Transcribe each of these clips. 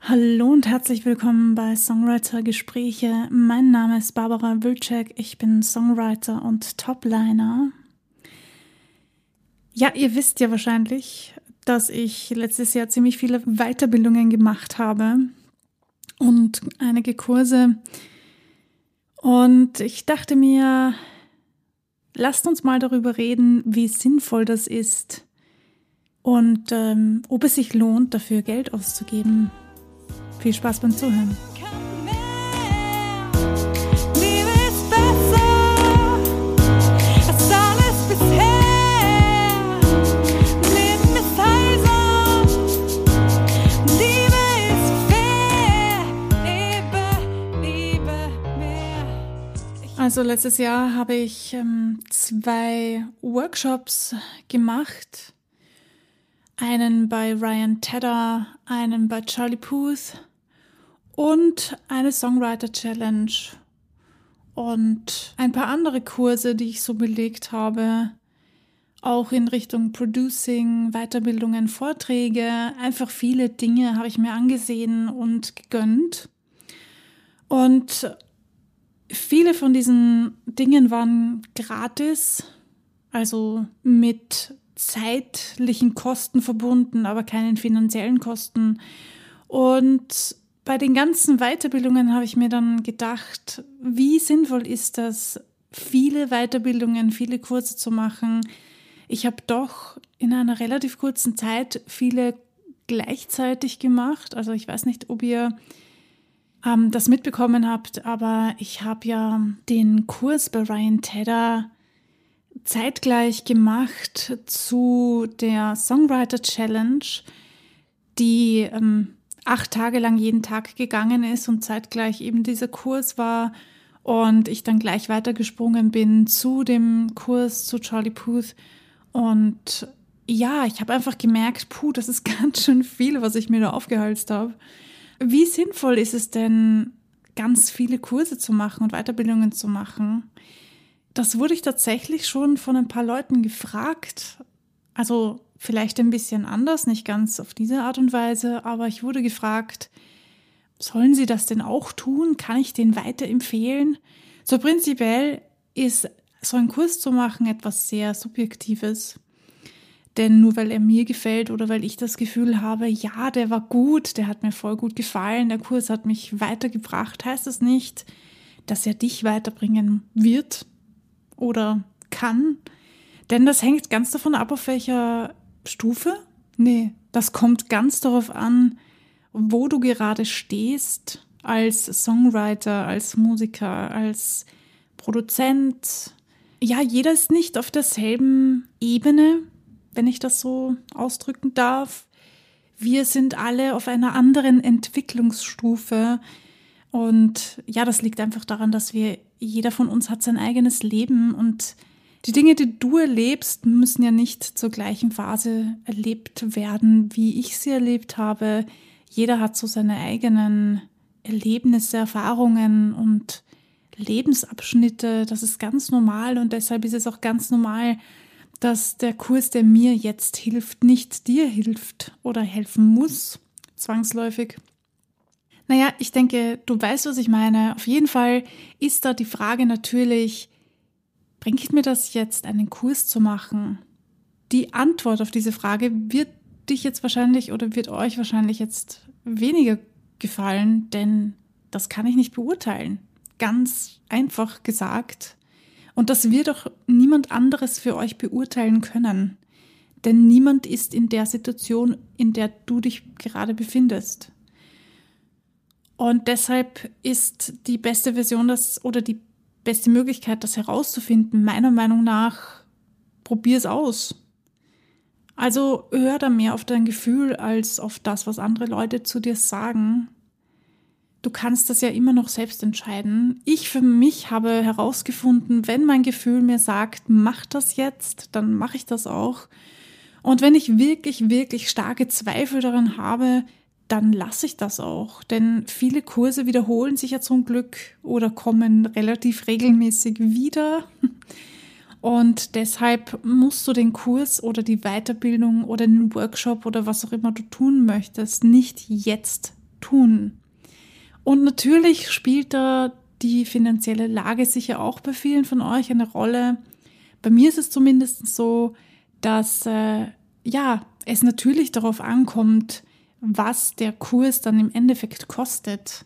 Hallo und herzlich willkommen bei Songwriter Gespräche. Mein Name ist Barbara Wilczek. Ich bin Songwriter und Topliner. Ja, ihr wisst ja wahrscheinlich, dass ich letztes Jahr ziemlich viele Weiterbildungen gemacht habe und einige Kurse. Und ich dachte mir, lasst uns mal darüber reden, wie sinnvoll das ist und ähm, ob es sich lohnt, dafür Geld auszugeben. Viel Spaß beim Zuhören. Also letztes Jahr habe ich ähm, zwei Workshops gemacht. Einen bei Ryan Tedder, einen bei Charlie Puth und eine Songwriter Challenge und ein paar andere Kurse, die ich so belegt habe, auch in Richtung Producing, Weiterbildungen, Vorträge, einfach viele Dinge habe ich mir angesehen und gegönnt. Und viele von diesen Dingen waren gratis, also mit zeitlichen Kosten verbunden, aber keinen finanziellen Kosten. Und bei den ganzen Weiterbildungen habe ich mir dann gedacht, wie sinnvoll ist das, viele Weiterbildungen, viele Kurse zu machen. Ich habe doch in einer relativ kurzen Zeit viele gleichzeitig gemacht. Also ich weiß nicht, ob ihr ähm, das mitbekommen habt, aber ich habe ja den Kurs bei Ryan Tedder zeitgleich gemacht zu der Songwriter Challenge, die ähm, acht Tage lang jeden Tag gegangen ist und zeitgleich eben dieser Kurs war und ich dann gleich weitergesprungen bin zu dem Kurs zu Charlie Puth und ja, ich habe einfach gemerkt, puh, das ist ganz schön viel, was ich mir da aufgehalst habe. Wie sinnvoll ist es denn, ganz viele Kurse zu machen und Weiterbildungen zu machen? Das wurde ich tatsächlich schon von ein paar Leuten gefragt. Also Vielleicht ein bisschen anders, nicht ganz auf diese Art und Weise, aber ich wurde gefragt, sollen Sie das denn auch tun? Kann ich den weiterempfehlen? So prinzipiell ist so ein Kurs zu machen etwas sehr Subjektives. Denn nur weil er mir gefällt oder weil ich das Gefühl habe, ja, der war gut, der hat mir voll gut gefallen, der Kurs hat mich weitergebracht, heißt das nicht, dass er dich weiterbringen wird oder kann. Denn das hängt ganz davon ab, auf welcher Stufe? Nee, das kommt ganz darauf an, wo du gerade stehst als Songwriter, als Musiker, als Produzent. Ja, jeder ist nicht auf derselben Ebene, wenn ich das so ausdrücken darf. Wir sind alle auf einer anderen Entwicklungsstufe. Und ja, das liegt einfach daran, dass wir, jeder von uns hat sein eigenes Leben und die Dinge, die du erlebst, müssen ja nicht zur gleichen Phase erlebt werden, wie ich sie erlebt habe. Jeder hat so seine eigenen Erlebnisse, Erfahrungen und Lebensabschnitte. Das ist ganz normal und deshalb ist es auch ganz normal, dass der Kurs, der mir jetzt hilft, nicht dir hilft oder helfen muss, zwangsläufig. Naja, ich denke, du weißt, was ich meine. Auf jeden Fall ist da die Frage natürlich, bringt mir das jetzt, einen Kurs zu machen? Die Antwort auf diese Frage wird dich jetzt wahrscheinlich oder wird euch wahrscheinlich jetzt weniger gefallen, denn das kann ich nicht beurteilen. Ganz einfach gesagt. Und das wird auch niemand anderes für euch beurteilen können. Denn niemand ist in der Situation, in der du dich gerade befindest. Und deshalb ist die beste Version das oder die beste Möglichkeit, das herauszufinden, meiner Meinung nach, probier es aus. Also hör da mehr auf dein Gefühl als auf das, was andere Leute zu dir sagen. Du kannst das ja immer noch selbst entscheiden. Ich für mich habe herausgefunden, wenn mein Gefühl mir sagt, mach das jetzt, dann mache ich das auch. Und wenn ich wirklich, wirklich starke Zweifel daran habe, dann lasse ich das auch. Denn viele Kurse wiederholen sich ja zum Glück oder kommen relativ regelmäßig wieder. Und deshalb musst du den Kurs oder die Weiterbildung oder den Workshop oder was auch immer du tun möchtest, nicht jetzt tun. Und natürlich spielt da die finanzielle Lage sicher auch bei vielen von euch eine Rolle. Bei mir ist es zumindest so, dass äh, ja es natürlich darauf ankommt, was der Kurs dann im Endeffekt kostet.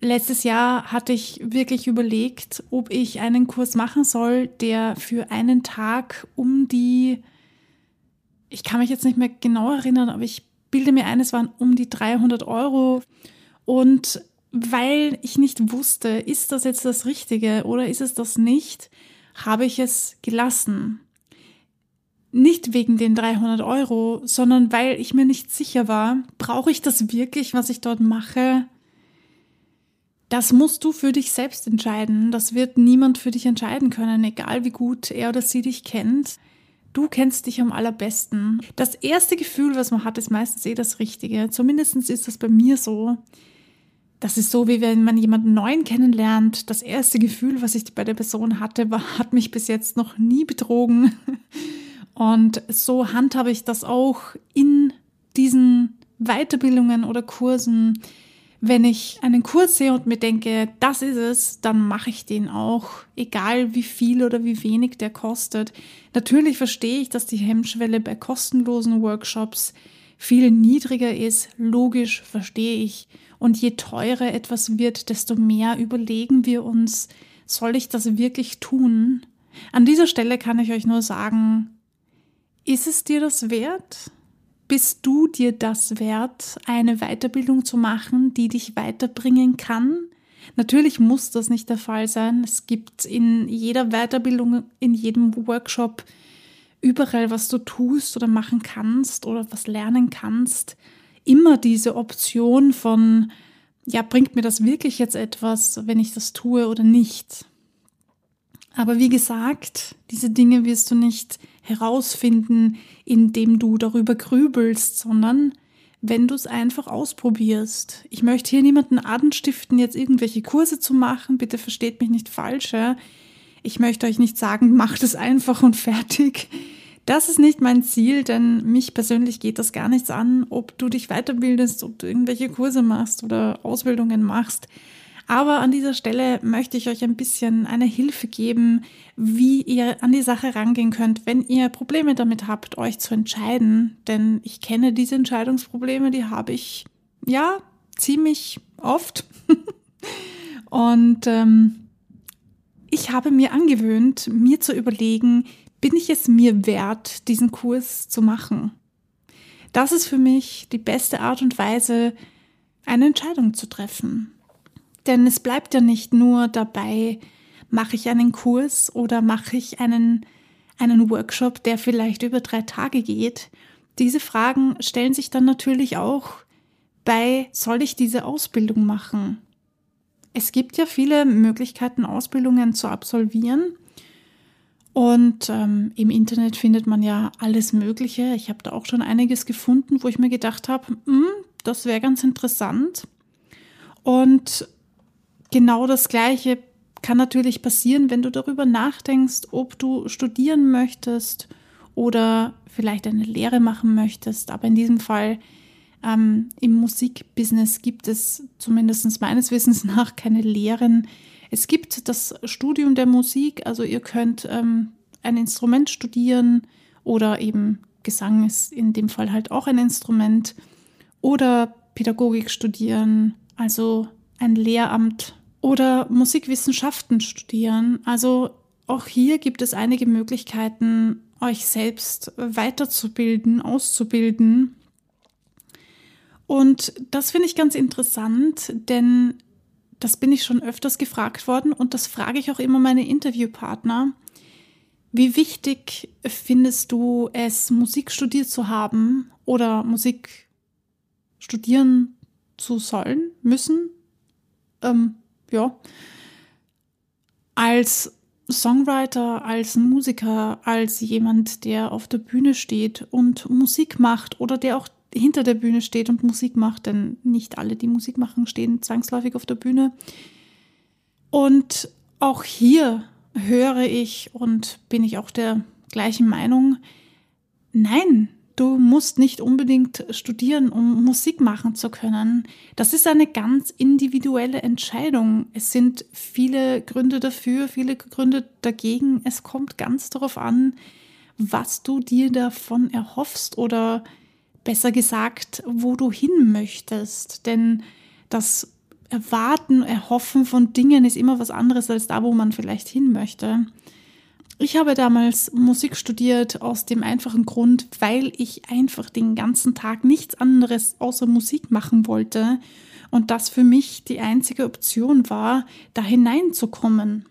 Letztes Jahr hatte ich wirklich überlegt, ob ich einen Kurs machen soll, der für einen Tag um die, ich kann mich jetzt nicht mehr genau erinnern, aber ich bilde mir ein, es waren um die 300 Euro. Und weil ich nicht wusste, ist das jetzt das Richtige oder ist es das nicht, habe ich es gelassen. Nicht wegen den 300 Euro, sondern weil ich mir nicht sicher war, brauche ich das wirklich, was ich dort mache? Das musst du für dich selbst entscheiden. Das wird niemand für dich entscheiden können, egal wie gut er oder sie dich kennt. Du kennst dich am allerbesten. Das erste Gefühl, was man hat, ist meistens eh das Richtige. Zumindest ist das bei mir so. Das ist so, wie wenn man jemanden neuen kennenlernt. Das erste Gefühl, was ich bei der Person hatte, war, hat mich bis jetzt noch nie betrogen. Und so handhabe ich das auch in diesen Weiterbildungen oder Kursen. Wenn ich einen Kurs sehe und mir denke, das ist es, dann mache ich den auch, egal wie viel oder wie wenig der kostet. Natürlich verstehe ich, dass die Hemmschwelle bei kostenlosen Workshops viel niedriger ist. Logisch verstehe ich. Und je teurer etwas wird, desto mehr überlegen wir uns, soll ich das wirklich tun? An dieser Stelle kann ich euch nur sagen, ist es dir das wert? Bist du dir das wert, eine Weiterbildung zu machen, die dich weiterbringen kann? Natürlich muss das nicht der Fall sein. Es gibt in jeder Weiterbildung, in jedem Workshop überall, was du tust oder machen kannst oder was lernen kannst, immer diese Option von, ja, bringt mir das wirklich jetzt etwas, wenn ich das tue oder nicht? Aber wie gesagt, diese Dinge wirst du nicht herausfinden, indem du darüber grübelst, sondern wenn du es einfach ausprobierst. Ich möchte hier niemanden anstiften, jetzt irgendwelche Kurse zu machen. Bitte versteht mich nicht falsch. Ja? Ich möchte euch nicht sagen, macht es einfach und fertig. Das ist nicht mein Ziel, denn mich persönlich geht das gar nichts an, ob du dich weiterbildest, ob du irgendwelche Kurse machst oder Ausbildungen machst. Aber an dieser Stelle möchte ich euch ein bisschen eine Hilfe geben, wie ihr an die Sache rangehen könnt, wenn ihr Probleme damit habt, euch zu entscheiden. Denn ich kenne diese Entscheidungsprobleme, die habe ich ja ziemlich oft. Und ähm, ich habe mir angewöhnt, mir zu überlegen, bin ich es mir wert, diesen Kurs zu machen? Das ist für mich die beste Art und Weise, eine Entscheidung zu treffen. Denn es bleibt ja nicht nur dabei, mache ich einen Kurs oder mache ich einen, einen Workshop, der vielleicht über drei Tage geht. Diese Fragen stellen sich dann natürlich auch bei, soll ich diese Ausbildung machen? Es gibt ja viele Möglichkeiten, Ausbildungen zu absolvieren. Und ähm, im Internet findet man ja alles Mögliche. Ich habe da auch schon einiges gefunden, wo ich mir gedacht habe, hm, das wäre ganz interessant. Und genau das Gleiche kann natürlich passieren, wenn du darüber nachdenkst, ob du studieren möchtest oder vielleicht eine Lehre machen möchtest. Aber in diesem Fall ähm, im Musikbusiness gibt es zumindest meines Wissens nach keine Lehren. Es gibt das Studium der Musik, also ihr könnt ähm, ein Instrument studieren oder eben Gesang ist in dem Fall halt auch ein Instrument oder Pädagogik studieren, also ein Lehramt oder Musikwissenschaften studieren. Also auch hier gibt es einige Möglichkeiten, euch selbst weiterzubilden, auszubilden. Und das finde ich ganz interessant, denn das bin ich schon öfters gefragt worden und das frage ich auch immer meine Interviewpartner. Wie wichtig findest du es, Musik studiert zu haben oder Musik studieren zu sollen, müssen? Ähm, ja. Als Songwriter, als Musiker, als jemand, der auf der Bühne steht und Musik macht oder der auch hinter der Bühne steht und Musik macht, denn nicht alle, die Musik machen, stehen zwangsläufig auf der Bühne. Und auch hier höre ich und bin ich auch der gleichen Meinung, nein, Du musst nicht unbedingt studieren, um Musik machen zu können. Das ist eine ganz individuelle Entscheidung. Es sind viele Gründe dafür, viele Gründe dagegen. Es kommt ganz darauf an, was du dir davon erhoffst oder besser gesagt, wo du hin möchtest. Denn das Erwarten, Erhoffen von Dingen ist immer was anderes als da, wo man vielleicht hin möchte. Ich habe damals Musik studiert aus dem einfachen Grund, weil ich einfach den ganzen Tag nichts anderes außer Musik machen wollte und das für mich die einzige Option war, da hineinzukommen.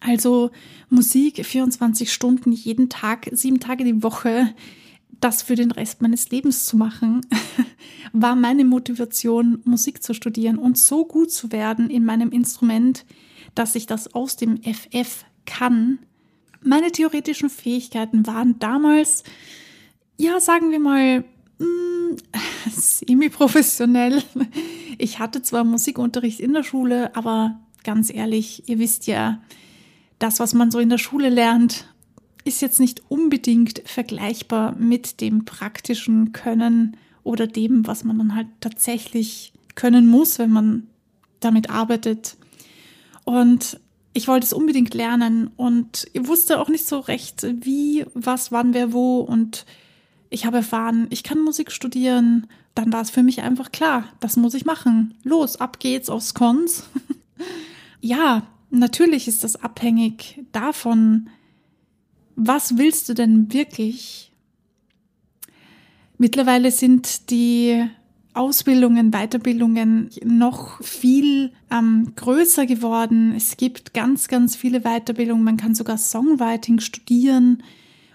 Also Musik 24 Stunden jeden Tag, sieben Tage die Woche, das für den Rest meines Lebens zu machen, war meine Motivation, Musik zu studieren und so gut zu werden in meinem Instrument, dass ich das aus dem FF kann meine theoretischen Fähigkeiten waren damals, ja, sagen wir mal, mm, semi-professionell. Ich hatte zwar Musikunterricht in der Schule, aber ganz ehrlich, ihr wisst ja, das, was man so in der Schule lernt, ist jetzt nicht unbedingt vergleichbar mit dem praktischen Können oder dem, was man dann halt tatsächlich können muss, wenn man damit arbeitet. Und ich wollte es unbedingt lernen und wusste auch nicht so recht, wie, was, wann, wer, wo. Und ich habe erfahren, ich kann Musik studieren. Dann war es für mich einfach klar, das muss ich machen. Los, ab geht's aufs Cons. ja, natürlich ist das abhängig davon, was willst du denn wirklich? Mittlerweile sind die Ausbildungen, Weiterbildungen noch viel ähm, größer geworden. Es gibt ganz, ganz viele Weiterbildungen. Man kann sogar Songwriting studieren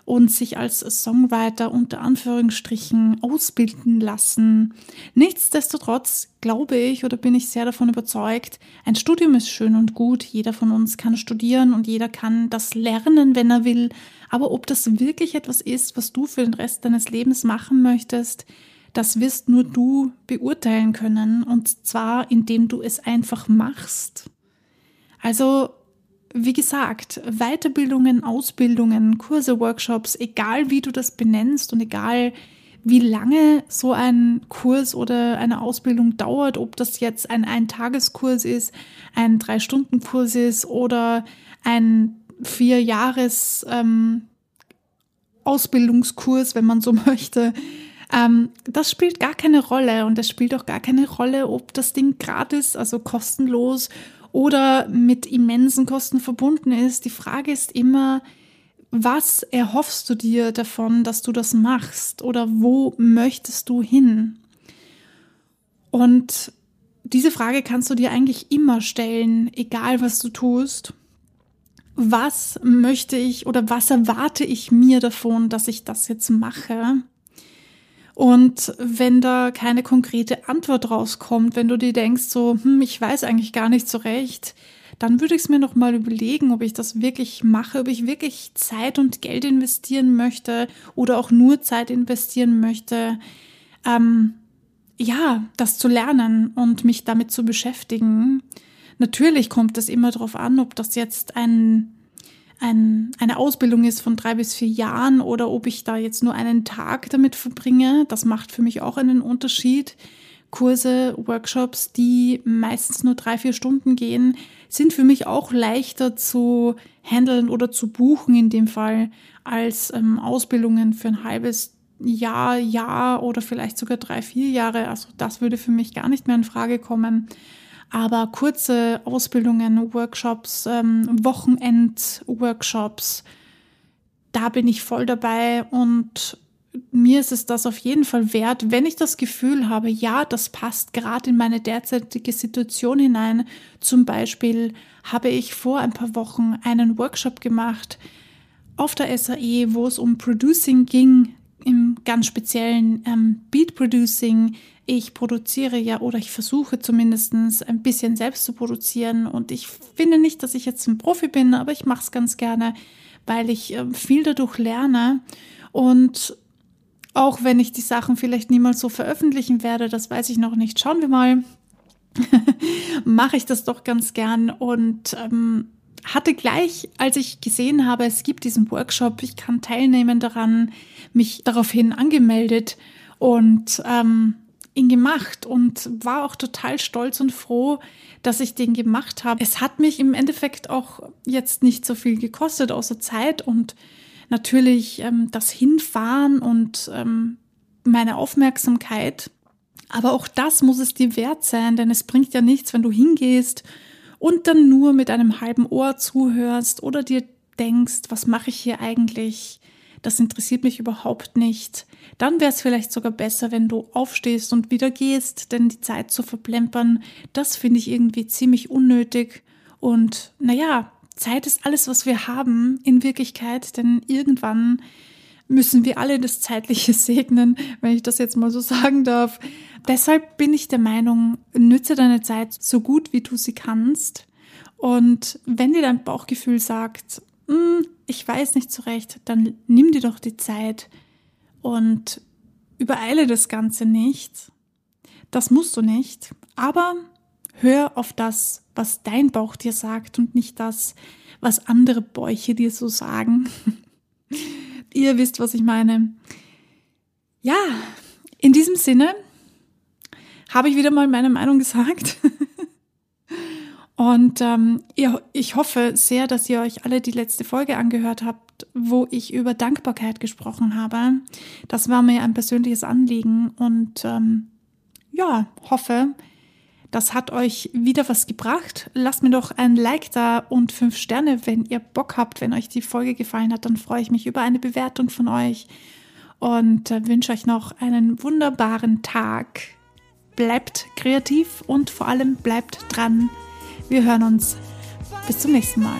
und sich als Songwriter unter Anführungsstrichen ausbilden lassen. Nichtsdestotrotz glaube ich oder bin ich sehr davon überzeugt, ein Studium ist schön und gut. Jeder von uns kann studieren und jeder kann das lernen, wenn er will. Aber ob das wirklich etwas ist, was du für den Rest deines Lebens machen möchtest, das wirst nur du beurteilen können und zwar indem du es einfach machst. Also, wie gesagt, Weiterbildungen, Ausbildungen, Kurse, Workshops, egal wie du das benennst und egal wie lange so ein Kurs oder eine Ausbildung dauert, ob das jetzt ein Eintageskurs ist, ein Drei-Stunden-Kurs ist oder ein Vier-Jahres- ähm, Ausbildungskurs, wenn man so möchte. Ähm, das spielt gar keine Rolle und es spielt auch gar keine Rolle, ob das Ding gratis, also kostenlos oder mit immensen Kosten verbunden ist. Die Frage ist immer, was erhoffst du dir davon, dass du das machst oder wo möchtest du hin? Und diese Frage kannst du dir eigentlich immer stellen, egal was du tust. Was möchte ich oder was erwarte ich mir davon, dass ich das jetzt mache? Und wenn da keine konkrete Antwort rauskommt, wenn du dir denkst, so, hm, ich weiß eigentlich gar nicht so recht, dann würde ich es mir noch mal überlegen, ob ich das wirklich mache, ob ich wirklich Zeit und Geld investieren möchte oder auch nur Zeit investieren möchte, ähm, ja, das zu lernen und mich damit zu beschäftigen. Natürlich kommt es immer darauf an, ob das jetzt ein ein, eine Ausbildung ist von drei bis vier Jahren oder ob ich da jetzt nur einen Tag damit verbringe. Das macht für mich auch einen Unterschied. Kurse, Workshops, die meistens nur drei, vier Stunden gehen, sind für mich auch leichter zu handeln oder zu buchen in dem Fall als ähm, Ausbildungen für ein halbes Jahr, Jahr oder vielleicht sogar drei, vier Jahre. Also das würde für mich gar nicht mehr in Frage kommen. Aber kurze Ausbildungen, Workshops, ähm, Wochenend-Workshops, da bin ich voll dabei und mir ist es das auf jeden Fall wert, wenn ich das Gefühl habe, ja, das passt gerade in meine derzeitige Situation hinein. Zum Beispiel habe ich vor ein paar Wochen einen Workshop gemacht auf der SAE, wo es um Producing ging, im ganz speziellen ähm, Beat Producing. Ich produziere ja oder ich versuche zumindest ein bisschen selbst zu produzieren und ich finde nicht, dass ich jetzt ein Profi bin, aber ich mache es ganz gerne, weil ich äh, viel dadurch lerne und auch wenn ich die Sachen vielleicht niemals so veröffentlichen werde, das weiß ich noch nicht. Schauen wir mal. mache ich das doch ganz gern und ähm, hatte gleich, als ich gesehen habe, es gibt diesen Workshop, ich kann teilnehmen daran, mich daraufhin angemeldet und ähm, ihn gemacht und war auch total stolz und froh, dass ich den gemacht habe. Es hat mich im Endeffekt auch jetzt nicht so viel gekostet, außer Zeit und natürlich ähm, das Hinfahren und ähm, meine Aufmerksamkeit. Aber auch das muss es dir wert sein, denn es bringt ja nichts, wenn du hingehst und dann nur mit einem halben Ohr zuhörst oder dir denkst, was mache ich hier eigentlich? Das interessiert mich überhaupt nicht. Dann wäre es vielleicht sogar besser, wenn du aufstehst und wieder gehst, denn die Zeit zu verplempern, das finde ich irgendwie ziemlich unnötig. Und naja, Zeit ist alles, was wir haben in Wirklichkeit, denn irgendwann müssen wir alle das Zeitliche segnen, wenn ich das jetzt mal so sagen darf. Deshalb bin ich der Meinung, nütze deine Zeit so gut, wie du sie kannst. Und wenn dir dein Bauchgefühl sagt, hm, ich weiß nicht so recht, dann nimm dir doch die Zeit und übereile das Ganze nicht. Das musst du nicht. Aber hör auf das, was dein Bauch dir sagt und nicht das, was andere Bäuche dir so sagen. Ihr wisst, was ich meine. Ja, in diesem Sinne habe ich wieder mal meine Meinung gesagt. Und ähm, ihr, ich hoffe sehr, dass ihr euch alle die letzte Folge angehört habt, wo ich über Dankbarkeit gesprochen habe. Das war mir ein persönliches Anliegen und ähm, ja, hoffe, das hat euch wieder was gebracht. Lasst mir doch ein Like da und fünf Sterne, wenn ihr Bock habt. Wenn euch die Folge gefallen hat, dann freue ich mich über eine Bewertung von euch und äh, wünsche euch noch einen wunderbaren Tag. Bleibt kreativ und vor allem bleibt dran. Wir hören uns. Bis zum nächsten Mal.